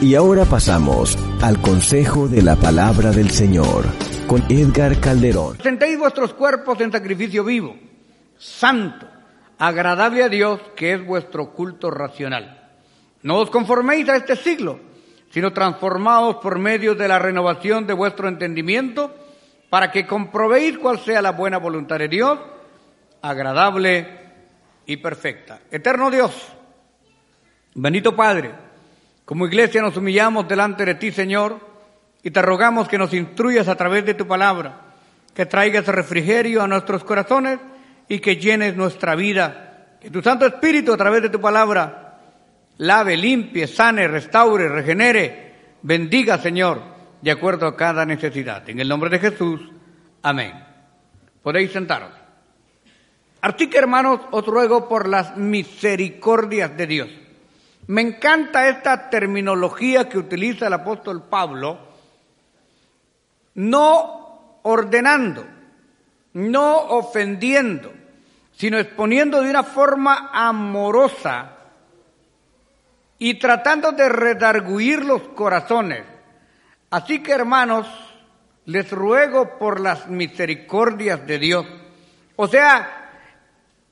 Y ahora pasamos al consejo de la palabra del Señor con Edgar Calderón. Presentéis vuestros cuerpos en sacrificio vivo, santo, agradable a Dios, que es vuestro culto racional. No os conforméis a este siglo, sino transformaos por medio de la renovación de vuestro entendimiento, para que comprobéis cuál sea la buena voluntad de Dios, agradable y perfecta. Eterno Dios, bendito Padre, como iglesia nos humillamos delante de ti, Señor, y te rogamos que nos instruyas a través de tu palabra, que traigas refrigerio a nuestros corazones y que llenes nuestra vida. Que tu Santo Espíritu a través de tu palabra lave, limpie, sane, restaure, regenere, bendiga, Señor, de acuerdo a cada necesidad. En el nombre de Jesús, amén. Podéis sentaros. Así hermanos, os ruego por las misericordias de Dios me encanta esta terminología que utiliza el apóstol Pablo, no ordenando, no ofendiendo, sino exponiendo de una forma amorosa y tratando de redarguir los corazones. Así que hermanos, les ruego por las misericordias de Dios. O sea,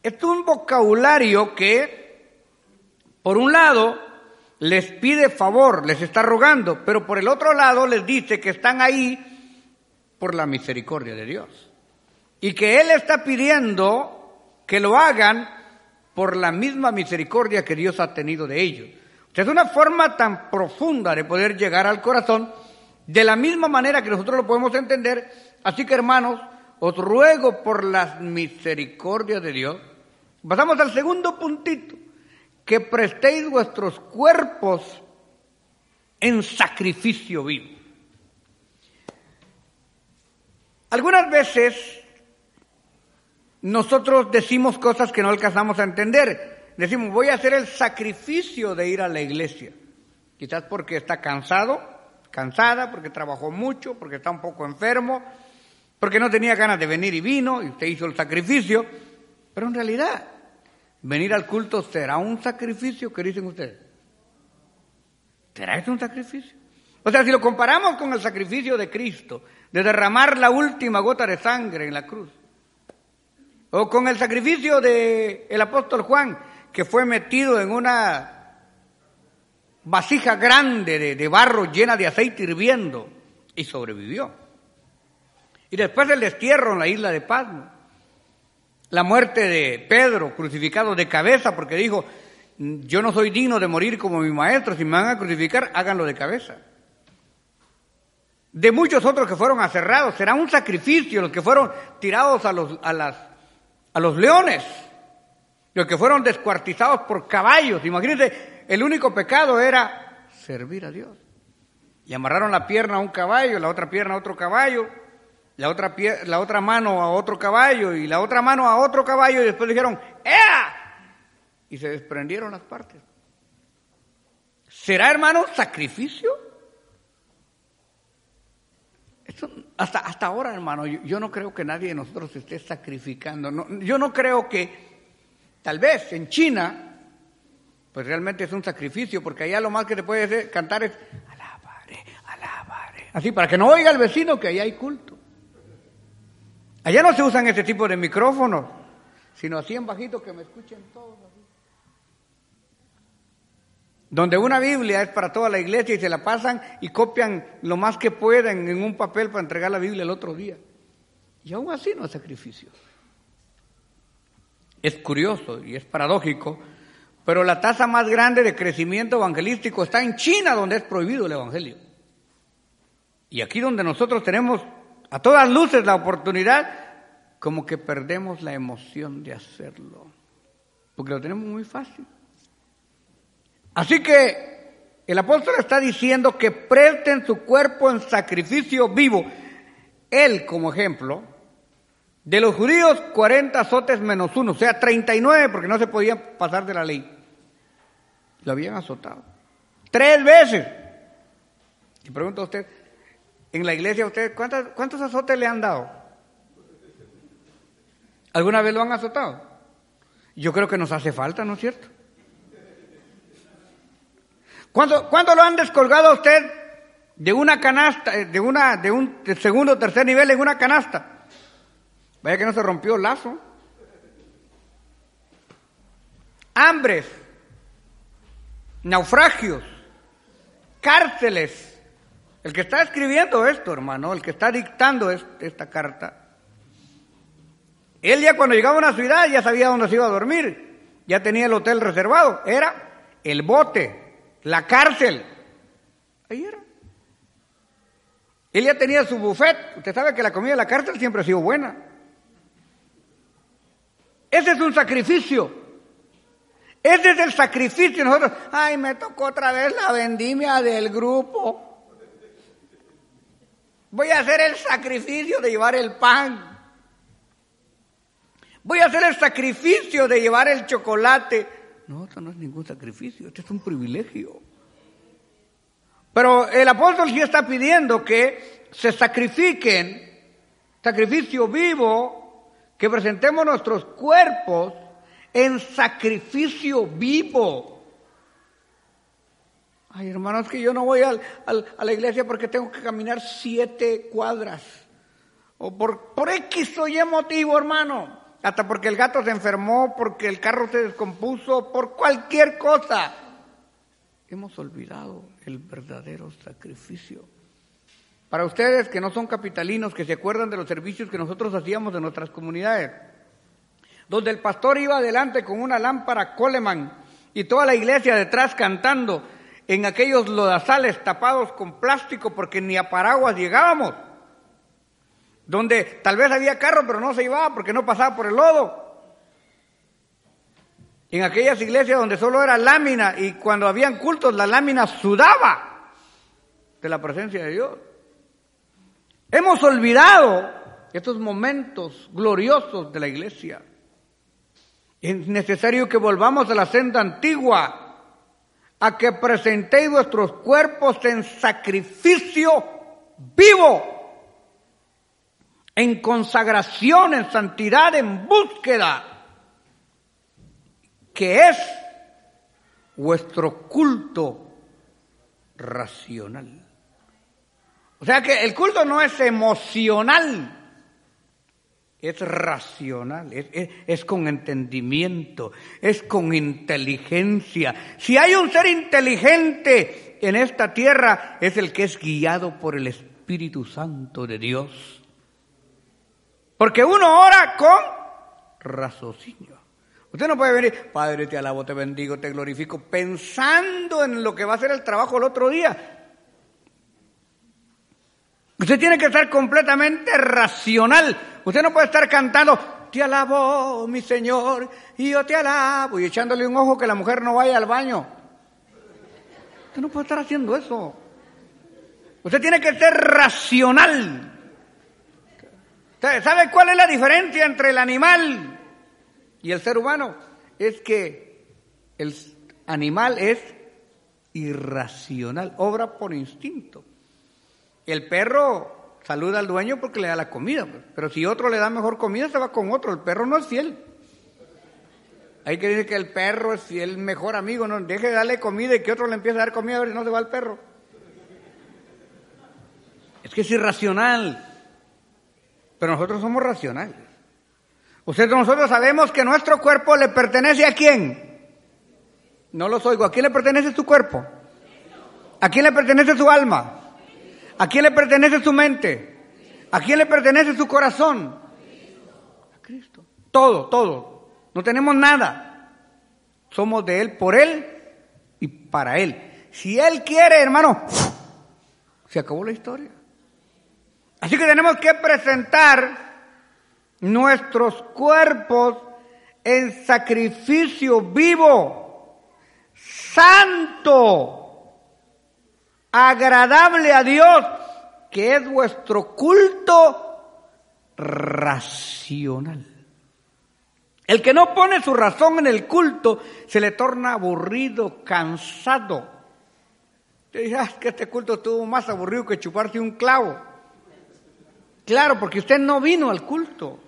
es un vocabulario que por un lado, les pide favor, les está rogando, pero por el otro lado les dice que están ahí por la misericordia de Dios. Y que Él está pidiendo que lo hagan por la misma misericordia que Dios ha tenido de ellos. es una forma tan profunda de poder llegar al corazón, de la misma manera que nosotros lo podemos entender. Así que hermanos, os ruego por las misericordias de Dios. Pasamos al segundo puntito que prestéis vuestros cuerpos en sacrificio vivo. Algunas veces nosotros decimos cosas que no alcanzamos a entender. Decimos, voy a hacer el sacrificio de ir a la iglesia. Quizás porque está cansado, cansada, porque trabajó mucho, porque está un poco enfermo, porque no tenía ganas de venir y vino y usted hizo el sacrificio. Pero en realidad venir al culto será un sacrificio, ¿qué dicen ustedes? ¿Será esto un sacrificio? O sea, si lo comparamos con el sacrificio de Cristo, de derramar la última gota de sangre en la cruz, o con el sacrificio del el apóstol Juan, que fue metido en una vasija grande de, de barro llena de aceite hirviendo y sobrevivió. Y después el destierro en la isla de Pasmo la muerte de Pedro, crucificado de cabeza, porque dijo, yo no soy digno de morir como mi maestro, si me van a crucificar, háganlo de cabeza. De muchos otros que fueron aserrados, será un sacrificio los que fueron tirados a los, a las, a los leones, los que fueron descuartizados por caballos. Imagínense, el único pecado era servir a Dios. Y amarraron la pierna a un caballo, la otra pierna a otro caballo, la otra, la otra mano a otro caballo y la otra mano a otro caballo y después dijeron, ¡Ea! Y se desprendieron las partes. ¿Será, hermano, sacrificio? hasta, hasta ahora, hermano, yo, no creo que nadie de nosotros esté sacrificando. yo no creo que, tal vez en China, pues realmente es un sacrificio, porque allá lo más que te puede cantar es, alabare, alabare. Así, para que no oiga el vecino que allá hay culto. Allá no se usan este tipo de micrófonos, sino así en bajito que me escuchen todos. Donde una Biblia es para toda la iglesia y se la pasan y copian lo más que pueden en un papel para entregar la Biblia el otro día. Y aún así no es sacrificio. Es curioso y es paradójico, pero la tasa más grande de crecimiento evangelístico está en China, donde es prohibido el Evangelio. Y aquí donde nosotros tenemos a todas luces la oportunidad, como que perdemos la emoción de hacerlo, porque lo tenemos muy fácil. Así que el apóstol está diciendo que presten su cuerpo en sacrificio vivo. Él, como ejemplo, de los judíos 40 azotes menos uno, o sea, 39 porque no se podía pasar de la ley. Lo habían azotado. Tres veces. Y pregunta usted, en la iglesia, ¿ustedes cuántos azotes le han dado? ¿Alguna vez lo han azotado? Yo creo que nos hace falta, ¿no es cierto? ¿Cuándo, ¿Cuándo lo han descolgado a usted de una canasta, eh, de una, de un segundo o tercer nivel en una canasta? Vaya que no se rompió el lazo. Hambres, naufragios, cárceles. El que está escribiendo esto, hermano, el que está dictando esta carta, él ya cuando llegaba a una ciudad ya sabía dónde se iba a dormir, ya tenía el hotel reservado, era el bote, la cárcel. Ahí era. Él ya tenía su buffet. Usted sabe que la comida de la cárcel siempre ha sido buena. Ese es un sacrificio. Ese es el sacrificio. Nosotros, ay, me tocó otra vez la vendimia del grupo. Voy a hacer el sacrificio de llevar el pan. Voy a hacer el sacrificio de llevar el chocolate. No, esto no es ningún sacrificio, esto es un privilegio. Pero el apóstol sí está pidiendo que se sacrifiquen, sacrificio vivo, que presentemos nuestros cuerpos en sacrificio vivo. Ay, hermanos, que yo no voy al, a la iglesia porque tengo que caminar siete cuadras. O por, por X o Y motivo, hermano hasta porque el gato se enfermó, porque el carro se descompuso, por cualquier cosa. Hemos olvidado el verdadero sacrificio. Para ustedes que no son capitalinos, que se acuerdan de los servicios que nosotros hacíamos en nuestras comunidades, donde el pastor iba adelante con una lámpara Coleman y toda la iglesia detrás cantando en aquellos lodazales tapados con plástico porque ni a paraguas llegábamos donde tal vez había carro pero no se iba porque no pasaba por el lodo. En aquellas iglesias donde solo era lámina y cuando habían cultos la lámina sudaba de la presencia de Dios. Hemos olvidado estos momentos gloriosos de la iglesia. Es necesario que volvamos a la senda antigua, a que presentéis vuestros cuerpos en sacrificio vivo en consagración, en santidad, en búsqueda, que es vuestro culto racional. O sea que el culto no es emocional, es racional, es, es, con entendimiento, es con inteligencia. Si hay un ser inteligente en esta tierra, es el que es guiado por el Espíritu Santo de Dios. Porque uno ora con raciocinio. Usted no puede venir, Padre, te alabo, te bendigo, te glorifico, pensando en lo que va a ser el trabajo el otro día. Usted tiene que estar completamente racional. Usted no puede estar cantando, te alabo, mi Señor, y yo te alabo, y echándole un ojo que la mujer no vaya al baño. Usted no puede estar haciendo eso. Usted tiene que ser racional. ¿Sabe cuál es la diferencia entre el animal y el ser humano? Es que el animal es irracional, obra por instinto. El perro saluda al dueño porque le da la comida, pues. pero si otro le da mejor comida, se va con otro. El perro no es fiel. Hay que decir que el perro es fiel, mejor amigo, no deje de darle comida y que otro le empiece a dar comida a si no se va el perro. Es que es irracional. Pero nosotros somos racionales. Ustedes nosotros sabemos que nuestro cuerpo le pertenece a quién. No los oigo. ¿A quién le pertenece su cuerpo? ¿A quién le pertenece su alma? ¿A quién le pertenece su mente? ¿A quién le pertenece su corazón? A Cristo. Todo, todo. No tenemos nada. Somos de Él, por Él y para Él. Si Él quiere, hermano, se acabó la historia. Así que tenemos que presentar nuestros cuerpos en sacrificio vivo, santo, agradable a Dios, que es vuestro culto racional. El que no pone su razón en el culto se le torna aburrido, cansado. Te ah, que este culto estuvo más aburrido que chuparse un clavo. Claro, porque usted no vino al culto.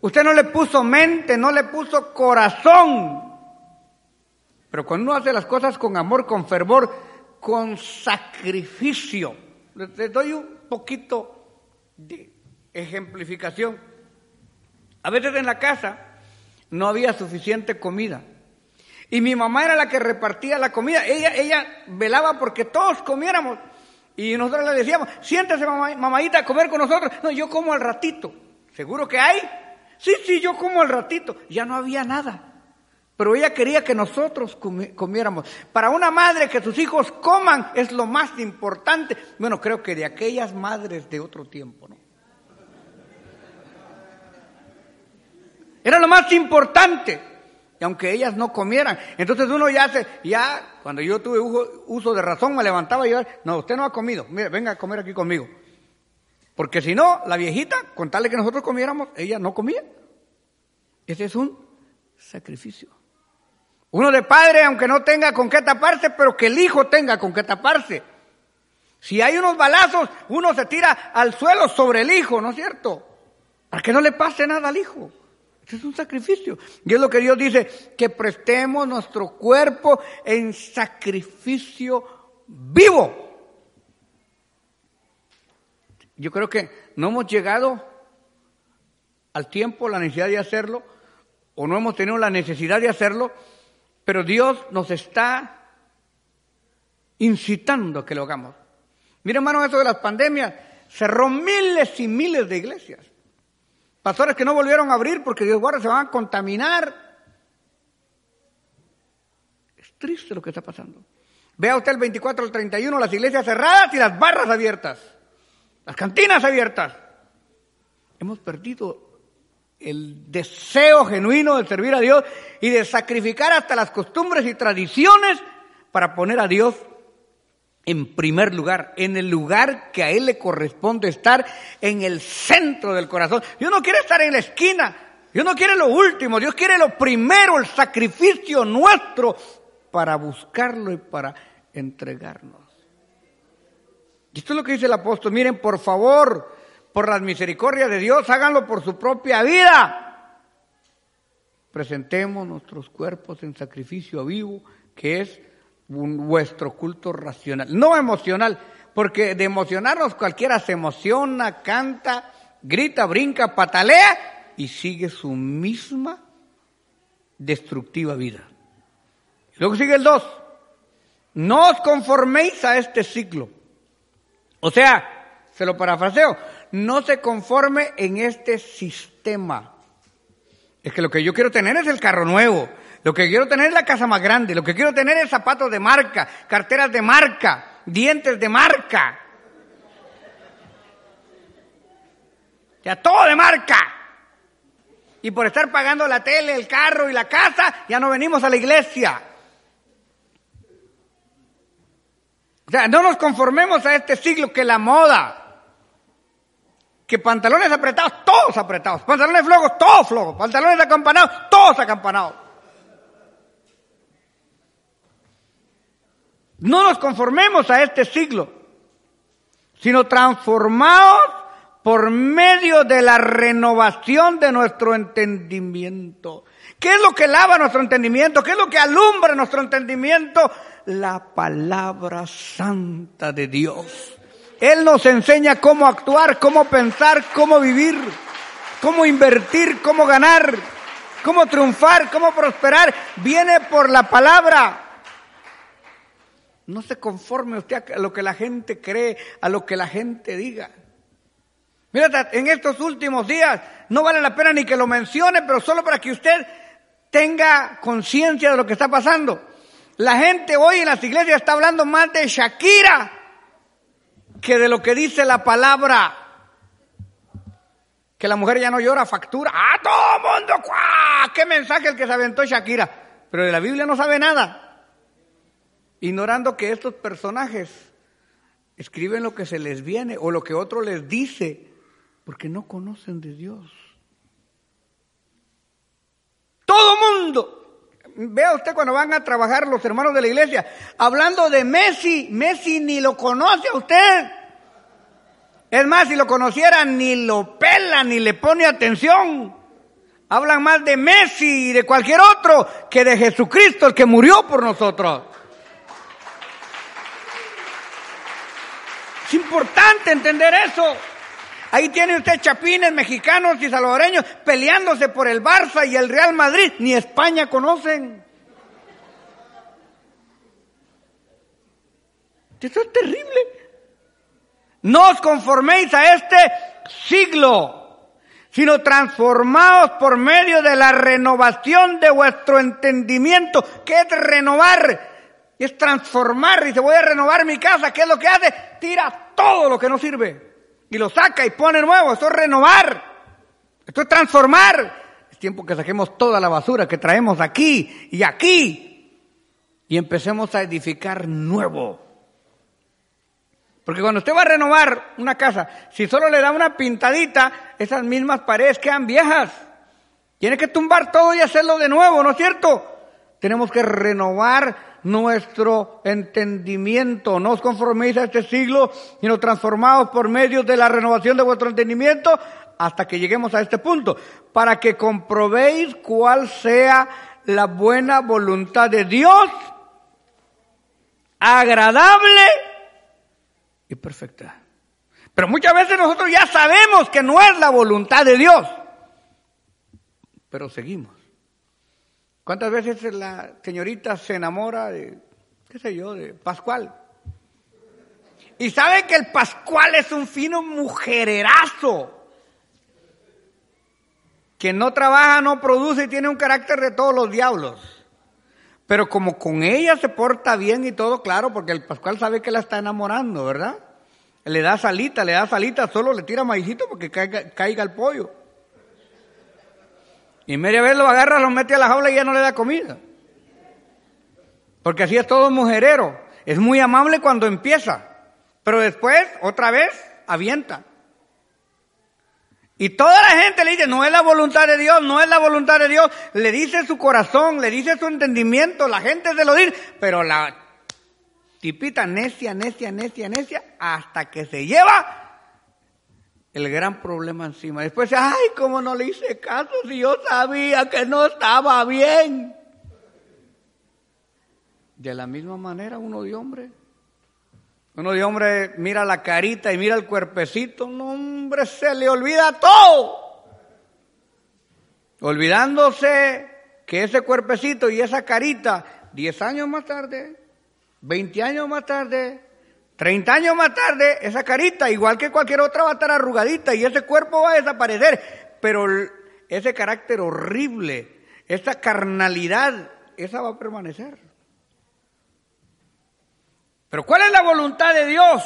Usted no le puso mente, no le puso corazón. Pero cuando uno hace las cosas con amor, con fervor, con sacrificio, les doy un poquito de ejemplificación. A veces en la casa no había suficiente comida. Y mi mamá era la que repartía la comida. Ella, ella velaba porque todos comiéramos. Y nosotros le decíamos, siéntese mamadita a comer con nosotros. No, yo como al ratito. ¿Seguro que hay? Sí, sí, yo como al ratito. Ya no había nada. Pero ella quería que nosotros comiéramos. Para una madre que sus hijos coman es lo más importante. Bueno, creo que de aquellas madres de otro tiempo, ¿no? Era lo más importante. Y aunque ellas no comieran. Entonces uno ya se, ya, cuando yo tuve uso de razón, me levantaba y yo, no, usted no ha comido. Mire, venga a comer aquí conmigo. Porque si no, la viejita, con tal de que nosotros comiéramos, ella no comía. Ese es un sacrificio. Uno de padre, aunque no tenga con qué taparse, pero que el hijo tenga con qué taparse. Si hay unos balazos, uno se tira al suelo sobre el hijo, ¿no es cierto? Para que no le pase nada al hijo. Es un sacrificio. Y es lo que Dios dice, que prestemos nuestro cuerpo en sacrificio vivo. Yo creo que no hemos llegado al tiempo, la necesidad de hacerlo, o no hemos tenido la necesidad de hacerlo, pero Dios nos está incitando a que lo hagamos. Mira, hermano, eso de las pandemias cerró miles y miles de iglesias. Pastores que no volvieron a abrir porque Dios guarda se van a contaminar. Es triste lo que está pasando. Vea usted el 24 al 31, las iglesias cerradas y las barras abiertas, las cantinas abiertas. Hemos perdido el deseo genuino de servir a Dios y de sacrificar hasta las costumbres y tradiciones para poner a Dios en primer lugar, en el lugar que a Él le corresponde estar, en el centro del corazón. Dios no quiere estar en la esquina, Dios no quiere lo último, Dios quiere lo primero, el sacrificio nuestro para buscarlo y para entregarnos. Y esto es lo que dice el apóstol, miren, por favor, por las misericordias de Dios, háganlo por su propia vida. Presentemos nuestros cuerpos en sacrificio vivo, que es vuestro culto racional, no emocional, porque de emocionarnos cualquiera se emociona, canta, grita, brinca, patalea y sigue su misma destructiva vida. Luego sigue el 2. No os conforméis a este ciclo. O sea, se lo parafraseo, no se conforme en este sistema. Es que lo que yo quiero tener es el carro nuevo, lo que quiero tener es la casa más grande, lo que quiero tener es zapatos de marca, carteras de marca, dientes de marca. Ya todo de marca. Y por estar pagando la tele, el carro y la casa, ya no venimos a la iglesia. O sea, no nos conformemos a este siglo que la moda que pantalones apretados, todos apretados, pantalones flojos, todos flojos, pantalones acampanados, todos acampanados. No nos conformemos a este siglo, sino transformados por medio de la renovación de nuestro entendimiento. ¿Qué es lo que lava nuestro entendimiento? ¿Qué es lo que alumbra nuestro entendimiento? La palabra santa de Dios. Él nos enseña cómo actuar, cómo pensar, cómo vivir, cómo invertir, cómo ganar, cómo triunfar, cómo prosperar. Viene por la palabra. No se conforme usted a lo que la gente cree, a lo que la gente diga. Mira, en estos últimos días no vale la pena ni que lo mencione, pero solo para que usted tenga conciencia de lo que está pasando. La gente hoy en las iglesias está hablando más de Shakira que de lo que dice la palabra. Que la mujer ya no llora, factura. ¡Ah, todo mundo! ¡Cuá! ¡Qué mensaje el que se aventó Shakira! Pero de la Biblia no sabe nada. Ignorando que estos personajes escriben lo que se les viene o lo que otro les dice, porque no conocen de Dios. Todo mundo Vea usted cuando van a trabajar los hermanos de la iglesia, hablando de Messi, Messi ni lo conoce a usted. Es más, si lo conociera, ni lo pela, ni le pone atención. Hablan más de Messi y de cualquier otro que de Jesucristo, el que murió por nosotros. Es importante entender eso. Ahí tiene usted chapines mexicanos y salvadoreños peleándose por el Barça y el Real Madrid. Ni España conocen. Eso es terrible. No os conforméis a este siglo, sino transformaos por medio de la renovación de vuestro entendimiento. ¿Qué es renovar? Es transformar. Dice, voy a renovar mi casa. ¿Qué es lo que hace? Tira todo lo que no sirve y lo saca y pone nuevo. Esto es renovar. Esto es transformar. Es tiempo que saquemos toda la basura que traemos aquí y aquí y empecemos a edificar nuevo. Porque cuando usted va a renovar una casa, si solo le da una pintadita, esas mismas paredes quedan viejas. Tiene que tumbar todo y hacerlo de nuevo, ¿no es cierto? Tenemos que renovar nuestro entendimiento. No os conforméis a este siglo, sino transformados por medio de la renovación de vuestro entendimiento hasta que lleguemos a este punto, para que comprobéis cuál sea la buena voluntad de Dios, agradable y perfecta. Pero muchas veces nosotros ya sabemos que no es la voluntad de Dios, pero seguimos. ¿Cuántas veces la señorita se enamora de, qué sé yo, de Pascual? Y sabe que el Pascual es un fino mujererazo, que no trabaja, no produce y tiene un carácter de todos los diablos. Pero como con ella se porta bien y todo, claro, porque el Pascual sabe que la está enamorando, ¿verdad? Le da salita, le da salita, solo le tira maicito porque caiga, caiga el pollo. Y media vez lo agarra, lo mete a la jaula y ya no le da comida. Porque así es todo mujerero. Es muy amable cuando empieza, pero después, otra vez, avienta. Y toda la gente le dice, no es la voluntad de Dios, no es la voluntad de Dios. Le dice su corazón, le dice su entendimiento, la gente se lo dice, pero la tipita necia, necia, necia, necia, hasta que se lleva el gran problema encima. Después, ay, cómo no le hice caso si yo sabía que no estaba bien. De la misma manera uno de hombre. Uno de hombre mira la carita y mira el cuerpecito, no hombre, se le olvida todo. Olvidándose que ese cuerpecito y esa carita, 10 años más tarde, 20 años más tarde, 30 años más tarde, esa carita, igual que cualquier otra, va a estar arrugadita y ese cuerpo va a desaparecer. Pero ese carácter horrible, esa carnalidad, esa va a permanecer. Pero ¿cuál es la voluntad de Dios?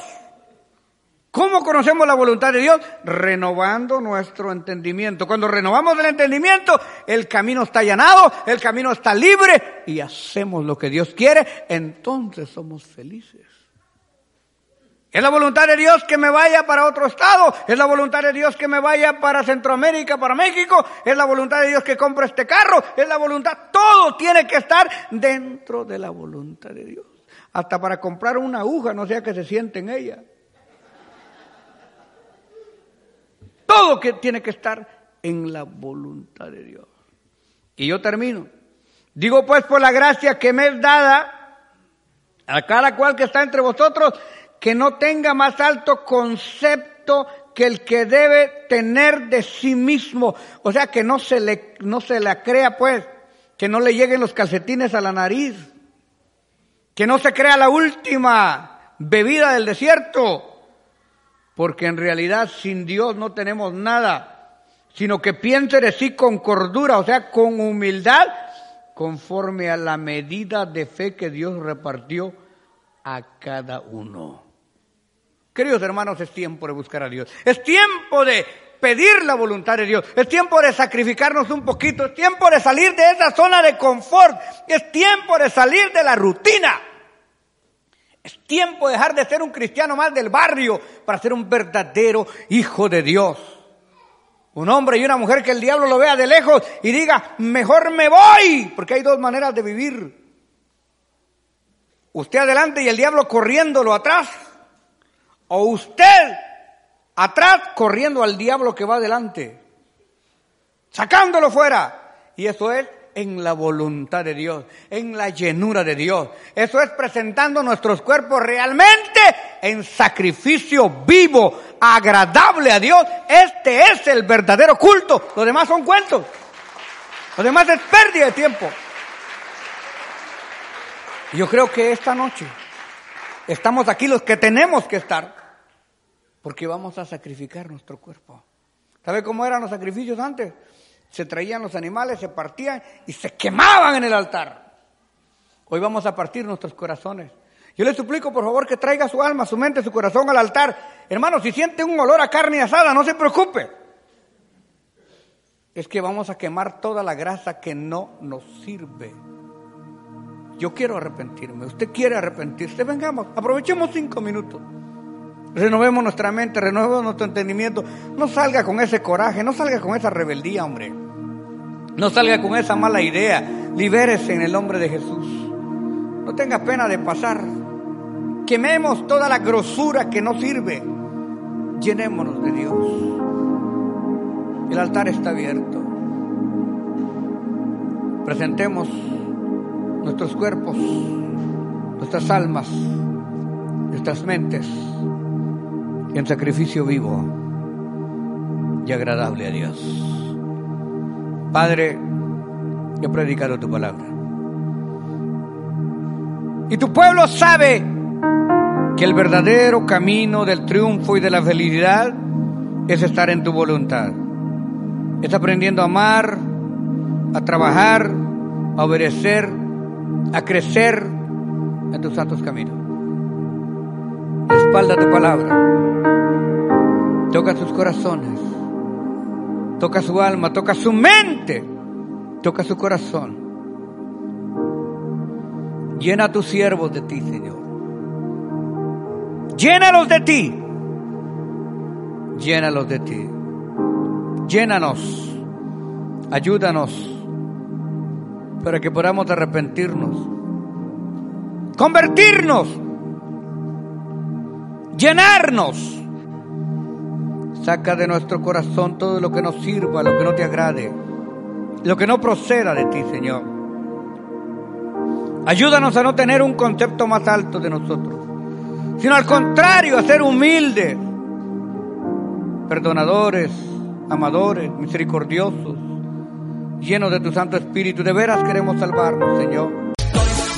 ¿Cómo conocemos la voluntad de Dios? Renovando nuestro entendimiento. Cuando renovamos el entendimiento, el camino está allanado, el camino está libre y hacemos lo que Dios quiere, entonces somos felices. Es la voluntad de Dios que me vaya para otro estado. Es la voluntad de Dios que me vaya para Centroamérica, para México. Es la voluntad de Dios que compre este carro. Es la voluntad. Todo tiene que estar dentro de la voluntad de Dios hasta para comprar una aguja, no sea que se siente en ella. Todo que tiene que estar en la voluntad de Dios. Y yo termino. Digo pues por la gracia que me es dada a cada cual que está entre vosotros, que no tenga más alto concepto que el que debe tener de sí mismo. O sea, que no se le, no se la crea pues, que no le lleguen los calcetines a la nariz que no se crea la última bebida del desierto, porque en realidad sin Dios no tenemos nada, sino que piense de sí con cordura, o sea, con humildad, conforme a la medida de fe que Dios repartió a cada uno. Queridos hermanos, es tiempo de buscar a Dios. Es tiempo de pedir la voluntad de Dios. Es tiempo de sacrificarnos un poquito. Es tiempo de salir de esa zona de confort. Es tiempo de salir de la rutina. Es tiempo de dejar de ser un cristiano más del barrio para ser un verdadero hijo de Dios. Un hombre y una mujer que el diablo lo vea de lejos y diga, mejor me voy, porque hay dos maneras de vivir. Usted adelante y el diablo corriéndolo atrás. O usted atrás corriendo al diablo que va adelante. sacándolo fuera. Y eso es en la voluntad de Dios, en la llenura de Dios. Eso es presentando nuestros cuerpos realmente en sacrificio vivo, agradable a Dios. Este es el verdadero culto. Los demás son cuentos. Los demás es pérdida de tiempo. Yo creo que esta noche estamos aquí los que tenemos que estar, porque vamos a sacrificar nuestro cuerpo. ¿Sabe cómo eran los sacrificios antes? Se traían los animales, se partían y se quemaban en el altar. Hoy vamos a partir nuestros corazones. Yo le suplico, por favor, que traiga su alma, su mente, su corazón al altar. Hermano, si siente un olor a carne asada, no se preocupe. Es que vamos a quemar toda la grasa que no nos sirve. Yo quiero arrepentirme, usted quiere arrepentirse, vengamos, aprovechemos cinco minutos. Renovemos nuestra mente, renovemos nuestro entendimiento. No salga con ese coraje, no salga con esa rebeldía, hombre. No salga con esa mala idea. Libérese en el nombre de Jesús. No tenga pena de pasar. Quememos toda la grosura que no sirve. Llenémonos de Dios. El altar está abierto. Presentemos nuestros cuerpos, nuestras almas, nuestras mentes en sacrificio vivo y agradable a Dios. Padre, yo he predicado tu palabra. Y tu pueblo sabe que el verdadero camino del triunfo y de la felicidad es estar en tu voluntad. Es aprendiendo a amar, a trabajar, a obedecer a crecer en tus santos caminos. Respalda tu palabra. Toca sus corazones. Toca su alma, toca su mente. Toca su corazón. Llena a tus siervos de ti, Señor. Llénalos de ti. Llénalos de ti. Llénanos. Ayúdanos para que podamos arrepentirnos, convertirnos, llenarnos. Saca de nuestro corazón todo lo que nos sirva, lo que no te agrade, lo que no proceda de ti, Señor. Ayúdanos a no tener un concepto más alto de nosotros, sino al contrario, a ser humildes, perdonadores, amadores, misericordiosos, lleno de tu Santo Espíritu. De veras queremos salvarnos, Señor.